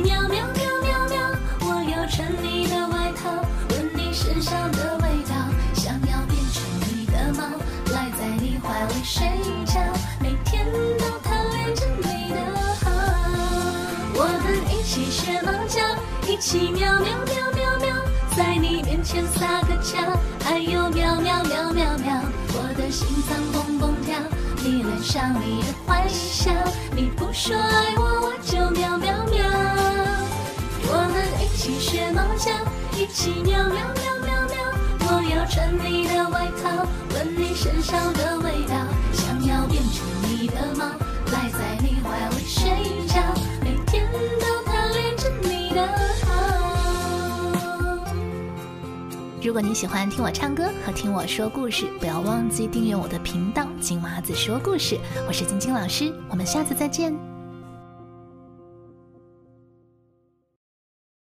喵喵喵喵喵，我要穿你的外套，闻你身上的味道，想要变成你的猫，赖在你怀里睡觉，每天都贪恋着你的好。我们一起学猫叫，一起喵喵喵喵喵，在你面前撒个娇，还有喵喵喵喵喵，我的心脏蹦蹦跳，迷恋上你的坏笑，你不说爱我，起学猫叫，一起喵喵喵喵喵，我要穿你的外套，闻你身上的味道，想要变成你的猫，赖在你怀里睡觉，每天都贪恋着你的好。如果你喜欢听我唱歌和听我说故事，不要忘记订阅我的频道“金娃子说故事”。我是晶晶老师，我们下次再见。